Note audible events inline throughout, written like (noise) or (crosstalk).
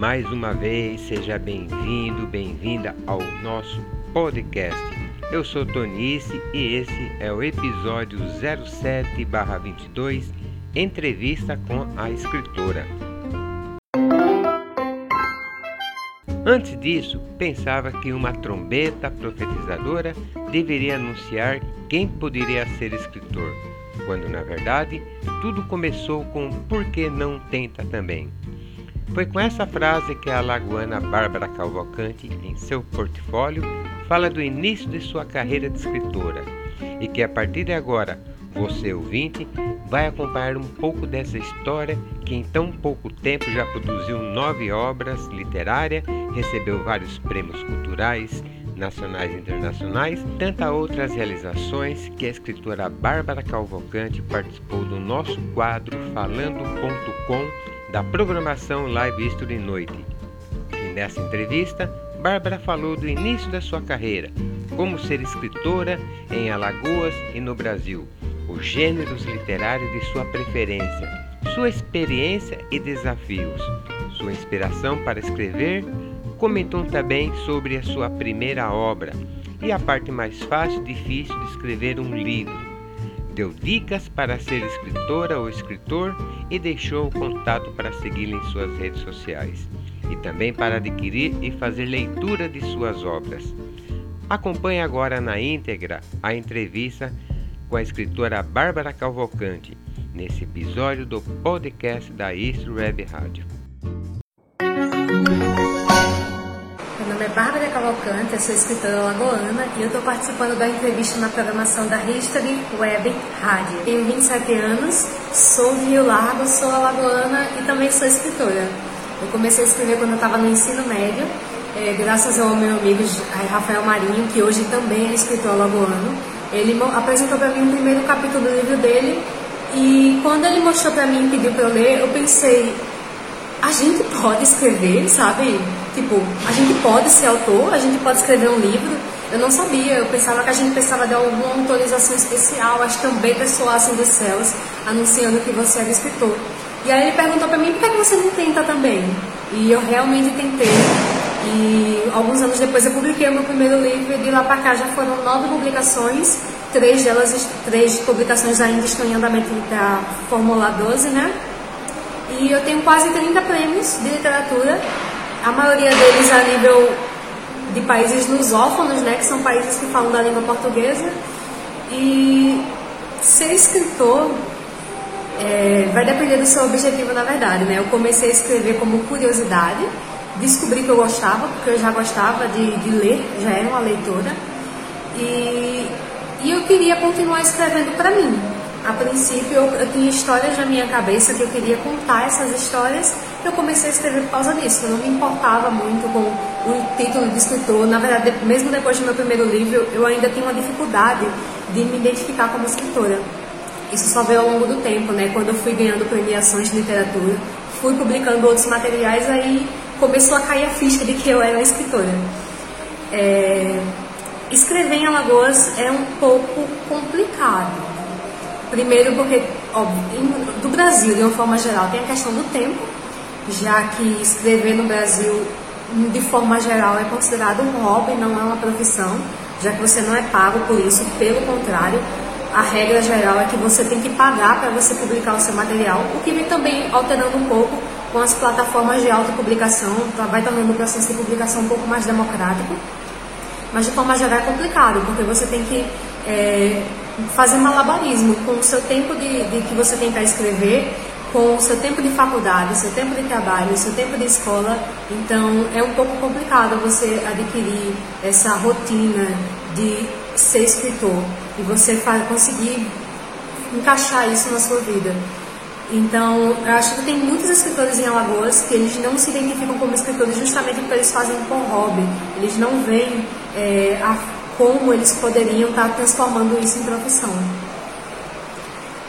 Mais uma vez, seja bem-vindo, bem-vinda ao nosso podcast. Eu sou Tonice e esse é o episódio 07/22, entrevista com a escritora. Antes disso, pensava que uma trombeta profetizadora deveria anunciar quem poderia ser escritor, quando na verdade tudo começou com por que não tenta também. Foi com essa frase que a alagoana Bárbara Calvocante, em seu portfólio, fala do início de sua carreira de escritora e que a partir de agora, você ouvinte, vai acompanhar um pouco dessa história que em tão pouco tempo já produziu nove obras literárias, recebeu vários prêmios culturais, nacionais e internacionais, tantas outras realizações que a escritora Bárbara Calvocante participou do nosso quadro Falando.com da programação Live History Noite. E nessa entrevista, Bárbara falou do início da sua carreira, como ser escritora em Alagoas e no Brasil, os gêneros literários de sua preferência, sua experiência e desafios, sua inspiração para escrever. Comentou também sobre a sua primeira obra e a parte mais fácil e difícil de escrever um livro deu dicas para ser escritora ou escritor e deixou o contato para segui-la em suas redes sociais e também para adquirir e fazer leitura de suas obras. Acompanhe agora na íntegra a entrevista com a escritora Bárbara Calvocante nesse episódio do podcast da East Web Rádio. Bárbara Cavalcante, sou escritora lagoana e eu estou participando da entrevista na programação da History Web Rádio. Tenho 27 anos, sou de Rio Largo, sou alagoana e também sou escritora. Eu comecei a escrever quando eu estava no ensino médio, é, graças ao meu amigo Rafael Marinho, que hoje também é escritor alagoano. Ele apresentou para mim o primeiro capítulo do livro dele e quando ele mostrou para mim e pediu para eu ler, eu pensei, a gente pode escrever, sabe? Tipo, a gente pode ser autor, a gente pode escrever um livro. Eu não sabia, eu pensava que a gente precisava de alguma autorização especial, mas também pessoassem dos céus, anunciando que você era escritor. E aí ele perguntou para mim, por que você não tenta também? E eu realmente tentei. E alguns anos depois eu publiquei o meu primeiro livro e de lá para cá já foram nove publicações, três delas, três publicações ainda estão em andamento da Fórmula 12, né? E eu tenho quase 30 prêmios de literatura a maioria deles a nível de países lusófonos, né, que são países que falam da língua portuguesa. E ser escritor é, vai depender do seu objetivo, na verdade. Né? Eu comecei a escrever como curiosidade, descobri que eu gostava, porque eu já gostava de, de ler, já era uma leitora. E, e eu queria continuar escrevendo para mim. A princípio, eu, eu tinha histórias na minha cabeça que eu queria contar essas histórias eu comecei a escrever por causa disso. Eu não me importava muito com o título de escritor. Na verdade, mesmo depois do meu primeiro livro, eu ainda tinha uma dificuldade de me identificar como escritora. Isso só veio ao longo do tempo, né? Quando eu fui ganhando premiações de literatura, fui publicando outros materiais, aí começou a cair a ficha de que eu era escritora. É... Escrever em Alagoas é um pouco complicado. Primeiro porque, óbvio, do Brasil, de uma forma geral, tem a questão do tempo, já que escrever no Brasil, de forma geral, é considerado um hobby, não é uma profissão, já que você não é pago por isso, pelo contrário, a regra geral é que você tem que pagar para você publicar o seu material, o que vem também alterando um pouco com as plataformas de autopublicação, tá, vai tornando o processo de publicação um pouco mais democrático. Mas de forma geral é complicado, porque você tem que é, fazer malabarismo com o seu tempo de, de que você tem para escrever com o seu tempo de faculdade, o seu tempo de trabalho, o seu tempo de escola. Então é um pouco complicado você adquirir essa rotina de ser escritor e você conseguir encaixar isso na sua vida. Então, eu acho que tem muitos escritores em Alagoas que eles não se identificam como escritores justamente porque eles fazem por hobby. Eles não veem é, a, como eles poderiam estar transformando isso em profissão.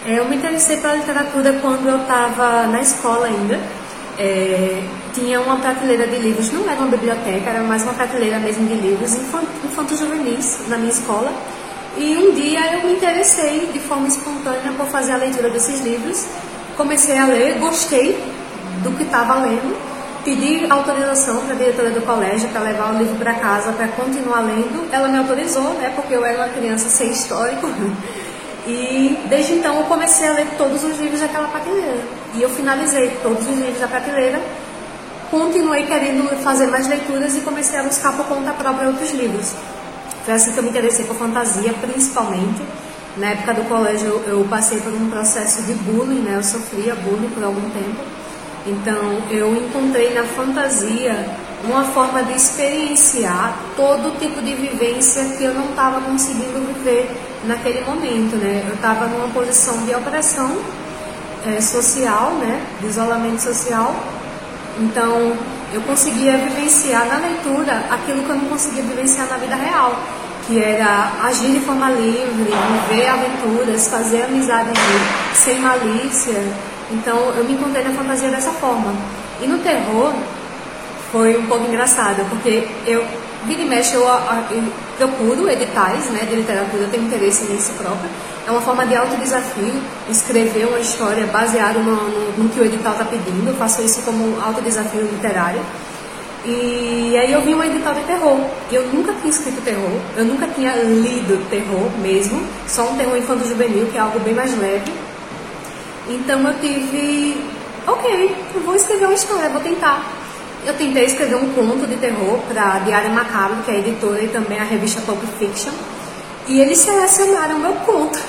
É, eu me interessei pela literatura quando eu estava na escola ainda. É, tinha uma prateleira de livros, não era uma biblioteca, era mais uma prateleira mesmo de livros infantos juvenis na minha escola. E um dia eu me interessei de forma espontânea por fazer a leitura desses livros. Comecei a ler, gostei do que estava lendo, pedi autorização para a diretora do colégio para levar o livro para casa para continuar lendo. Ela me autorizou, né, porque eu era uma criança sem histórico. (laughs) E desde então eu comecei a ler todos os livros daquela prateleira. E eu finalizei todos os livros da prateleira. Continuei querendo fazer mais leituras e comecei a buscar por conta própria outros livros. Foi assim que eu me interessei por fantasia, principalmente. Na época do colégio eu passei por um processo de bullying, né? Eu sofria bullying por algum tempo. Então eu encontrei na fantasia uma forma de experienciar todo tipo de vivência que eu não estava conseguindo viver naquele momento, né? Eu estava numa posição de opressão é, social, né? De isolamento social. Então eu conseguia vivenciar na leitura aquilo que eu não conseguia vivenciar na vida real que era agir de forma livre, viver aventuras, fazer amizades sem malícia. Então eu me encontrei na fantasia dessa forma. E no terror foi um pouco engraçado, porque eu, vira e mexe, eu, eu procuro editais né, de literatura, eu tenho interesse nisso próprio. É uma forma de autodesafio, escrever uma história baseada no, no, no que o edital está pedindo. Eu faço isso como autodesafio literário. E aí eu vi um edital de terror. Eu nunca tinha escrito terror, eu nunca tinha lido terror mesmo, só um terror infanto-juvenil, que é algo bem mais leve. Então eu tive, ok, eu vou escrever uma história, vou tentar. Eu tentei escrever um conto de terror para Diário Macabro, que é a editora e também a revista Pulp Fiction, e eles selecionaram meu conto.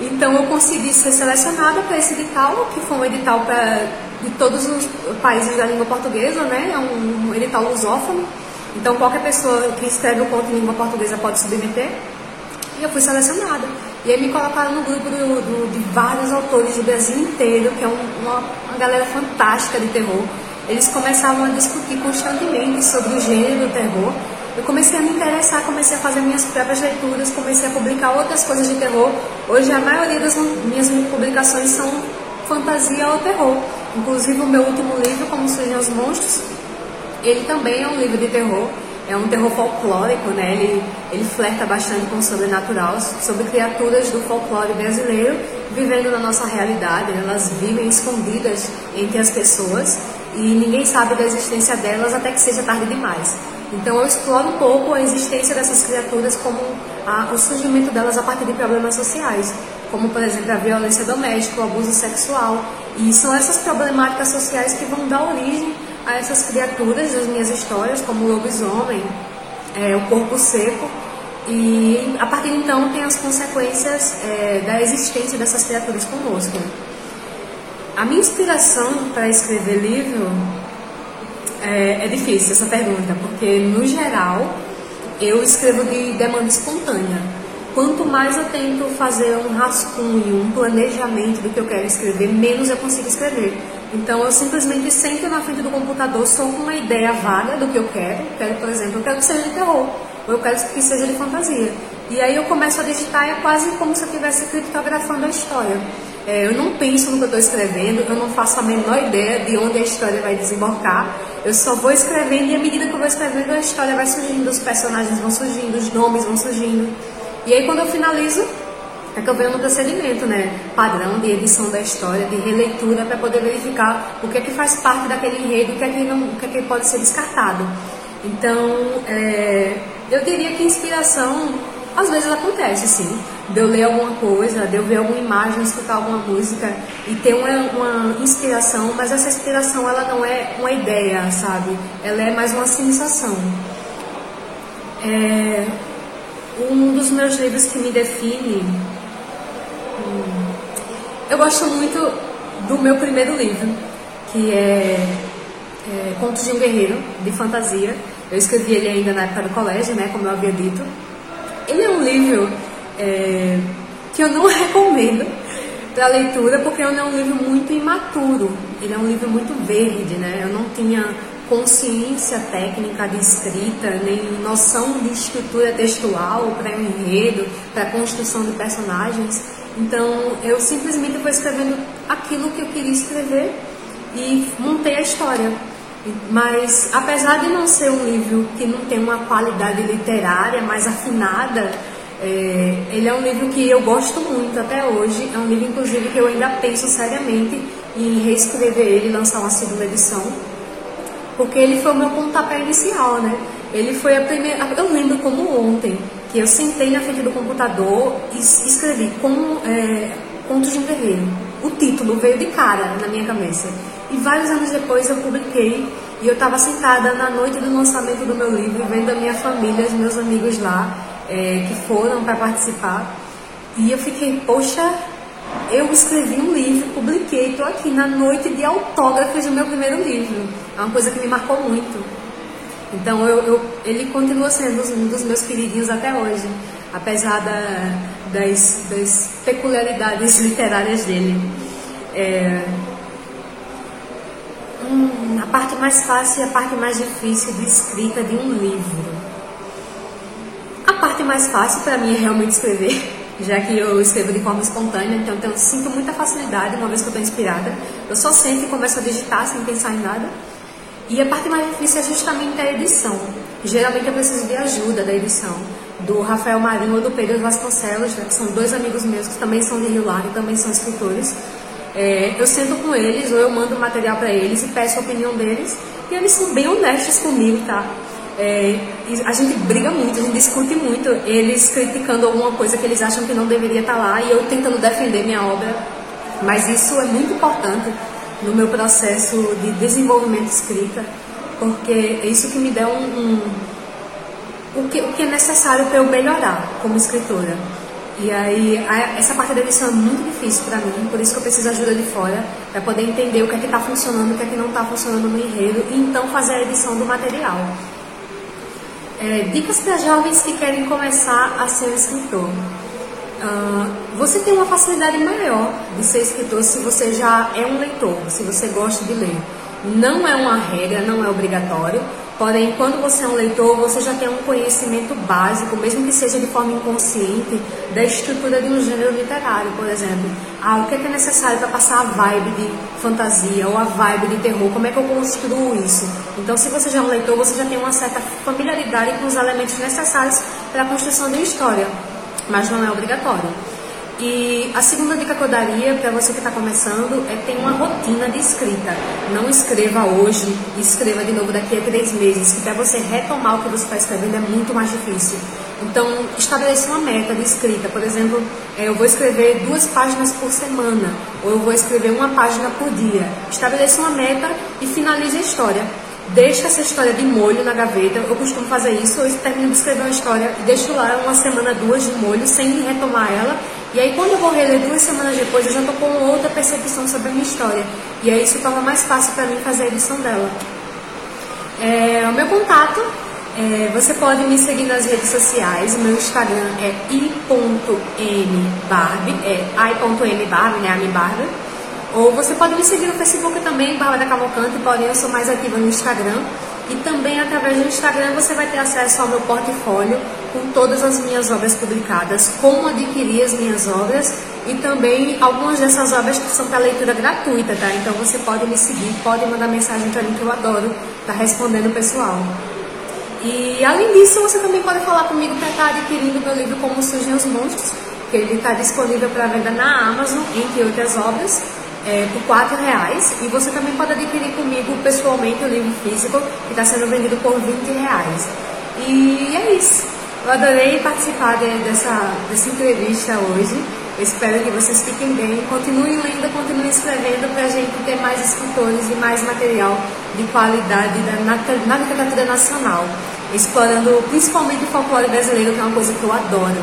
Então eu consegui ser selecionada para esse edital, que foi um edital para de todos os países da língua portuguesa, né? É um, um edital lusófono. Então qualquer pessoa que escreve o conto em língua portuguesa pode submeter. E eu fui selecionada. E aí me colocaram no grupo do, do, de vários autores do Brasil inteiro, que é um, uma, uma galera fantástica de terror. Eles começavam a discutir constantemente sobre o gênero do terror. Eu comecei a me interessar, comecei a fazer minhas próprias leituras, comecei a publicar outras coisas de terror. Hoje a maioria das minhas publicações são fantasia ou terror. Inclusive o meu último livro, Como Surgem os Monstros, ele também é um livro de terror. É um terror folclórico, né? Ele, ele flerta bastante com o sobrenatural, sobre criaturas do folclore brasileiro vivendo na nossa realidade. Né? Elas vivem escondidas entre as pessoas e ninguém sabe da existência delas até que seja tarde demais. Então eu exploro um pouco a existência dessas criaturas como a, o surgimento delas a partir de problemas sociais, como por exemplo a violência doméstica, o abuso sexual. E são essas problemáticas sociais que vão dar origem a essas criaturas das minhas histórias, como o lobisomem, é, o corpo seco. E a partir de então tem as consequências é, da existência dessas criaturas conosco. A minha inspiração para escrever livro é, é difícil essa pergunta, porque no geral eu escrevo de demanda espontânea. Quanto mais eu tento fazer um rascunho, um planejamento do que eu quero escrever, menos eu consigo escrever. Então eu simplesmente sento na frente do computador só com uma ideia vaga do que eu quero. Quero, por exemplo, eu quero que seja de terror, ou eu quero que seja de fantasia. E aí eu começo a digitar e é quase como se eu estivesse criptografando a história. É, eu não penso no que eu estou escrevendo, eu não faço a menor ideia de onde a história vai desembocar. Eu só vou escrevendo e à medida que eu vou escrevendo, a história vai surgindo, os personagens vão surgindo, os nomes vão surgindo. E aí, quando eu finalizo, eu venho no procedimento, né? Padrão de edição da história, de releitura, para poder verificar o que é que faz parte daquele enredo, o que é que, não, o que, é que pode ser descartado. Então, é, eu diria que inspiração às vezes acontece, sim, de eu ler alguma coisa, de eu ver alguma imagem, escutar alguma música e ter uma, uma inspiração, mas essa inspiração ela não é uma ideia, sabe? Ela é mais uma sensação. É, um dos meus livros que me define. Eu gosto muito do meu primeiro livro, que é, é Contos de um Guerreiro, de fantasia. Eu escrevi ele ainda na época do colégio, né, como eu havia dito. Ele é um livro é, que eu não (laughs) recomendo para leitura porque ele é um livro muito imaturo. Ele é um livro muito verde, né? Eu não tinha consciência técnica de escrita, nem noção de estrutura textual para enredo, para construção de personagens. Então eu simplesmente fui escrevendo aquilo que eu queria escrever e montei a história. Mas apesar de não ser um livro que não tem uma qualidade literária mais afinada, é, ele é um livro que eu gosto muito até hoje. É um livro, inclusive, que eu ainda penso seriamente em reescrever ele e lançar uma segunda edição, porque ele foi o meu pontapé inicial, né? Ele foi a primeira. Eu lembro como ontem, que eu sentei na frente do computador e escrevi como é, Contos de um Guerreiro. O título veio de cara na minha cabeça. E vários anos depois eu publiquei e eu estava sentada na noite do lançamento do meu livro, vendo a minha família, os meus amigos lá, é, que foram para participar. E eu fiquei, poxa, eu escrevi um livro, publiquei, estou aqui na noite de autógrafos do meu primeiro livro. É uma coisa que me marcou muito. Então eu, eu, ele continua sendo um dos meus queridinhos até hoje, apesar da, das, das, peculiaridades literárias dele. É, hum, a parte mais fácil e a parte mais difícil de escrita de um livro. A parte mais fácil para mim é realmente escrever (laughs) já que eu escrevo de forma espontânea, então eu sinto muita facilidade uma vez que eu estou inspirada. Eu só sento e começo a digitar sem pensar em nada. E a parte mais difícil é justamente a edição. Geralmente eu preciso de ajuda da edição, do Rafael Marinho ou do Pedro Vasconcelos, né, que são dois amigos meus que também são de Rio Largo e também são escritores. É, eu sento com eles ou eu mando material para eles e peço a opinião deles e eles são bem honestos comigo, tá? É, a gente briga muito, a gente discute muito, eles criticando alguma coisa que eles acham que não deveria estar tá lá e eu tentando defender minha obra. Mas isso é muito importante no meu processo de desenvolvimento de escrita, porque é isso que me dá um, um o, que, o que é necessário para eu melhorar como escritora. E aí, a, essa parte da edição é muito difícil para mim, por isso que eu preciso de ajuda de fora, para poder entender o que é que está funcionando, o que é que não está funcionando no enredo, e então fazer a edição do material. É, dicas para jovens que querem começar a ser escritor. Uh, você tem uma facilidade maior de ser escritor se você já é um leitor, se você gosta de ler. Não é uma regra, não é obrigatório, porém, quando você é um leitor, você já tem um conhecimento básico, mesmo que seja de forma inconsciente, da estrutura de um gênero literário, por exemplo. Ah, o que é, que é necessário para passar a vibe de fantasia ou a vibe de terror? Como é que eu construo isso? Então, se você já é um leitor, você já tem uma certa familiaridade com os elementos necessários para a construção de uma história, mas não é obrigatório. E a segunda dica que eu daria para você que está começando é ter uma rotina de escrita. Não escreva hoje e escreva de novo daqui a três meses, que para você retomar o que você está escrevendo é muito mais difícil. Então, estabeleça uma meta de escrita. Por exemplo, é, eu vou escrever duas páginas por semana, ou eu vou escrever uma página por dia. Estabeleça uma meta e finalize a história deixo essa história de molho na gaveta. Eu costumo fazer isso, eu termino de escrever uma história e deixo lá uma semana, duas de molho, sem retomar ela. E aí quando eu vou reler duas semanas depois, eu já estou com outra percepção sobre a minha história. E aí isso torna mais fácil para mim fazer a edição dela. É, o meu contato, é, você pode me seguir nas redes sociais. O meu Instagram é i.mbarbie, é i.mbarbie, né, a minha Barbie. Ou você pode me seguir no Facebook também, Bárbara Cavalcante, porém eu sou mais ativa no Instagram. E também através do Instagram você vai ter acesso ao meu portfólio com todas as minhas obras publicadas, como adquirir as minhas obras e também algumas dessas obras que são para leitura gratuita, tá? Então você pode me seguir, pode mandar mensagem para mim que eu adoro tá respondendo o pessoal. E além disso, você também pode falar comigo para estar tá adquirindo meu livro Como Surgem os Monstros, que ele está disponível para venda na Amazon, entre outras obras é, por quatro reais e você também pode adquirir comigo pessoalmente o livro físico que está sendo vendido por 20 reais. E é isso. Eu adorei participar de, dessa, dessa entrevista hoje. Espero que vocês fiquem bem. Continuem lendo, continuem escrevendo para a gente ter mais escritores e mais material de qualidade na, na literatura nacional. Explorando principalmente o folclore brasileiro, que é uma coisa que eu adoro.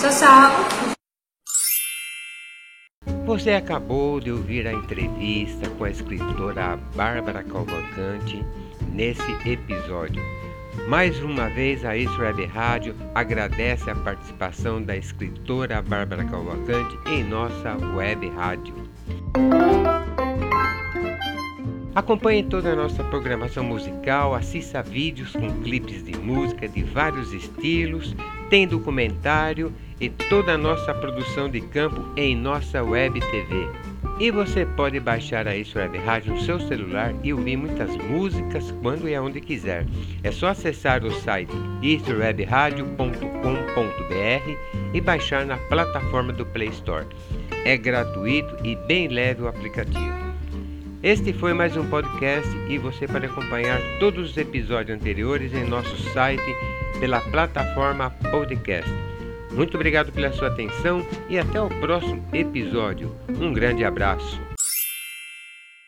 Tchau, tchau! Você acabou de ouvir a entrevista com a escritora Bárbara Cavalcante nesse episódio. Mais uma vez, a Isso Web Rádio agradece a participação da escritora Bárbara Cavalcante em nossa web rádio. Acompanhe toda a nossa programação musical, assista vídeos com clipes de música de vários estilos, tem documentário e toda a nossa produção de campo em nossa web TV. E você pode baixar a Isso Web Rádio no seu celular e ouvir muitas músicas quando e aonde quiser. É só acessar o site iswebradio.com e baixar na plataforma do Play Store. É gratuito e bem leve o aplicativo. Este foi mais um podcast e você pode acompanhar todos os episódios anteriores em nosso site pela plataforma podcast. Muito obrigado pela sua atenção e até o próximo episódio. Um grande abraço.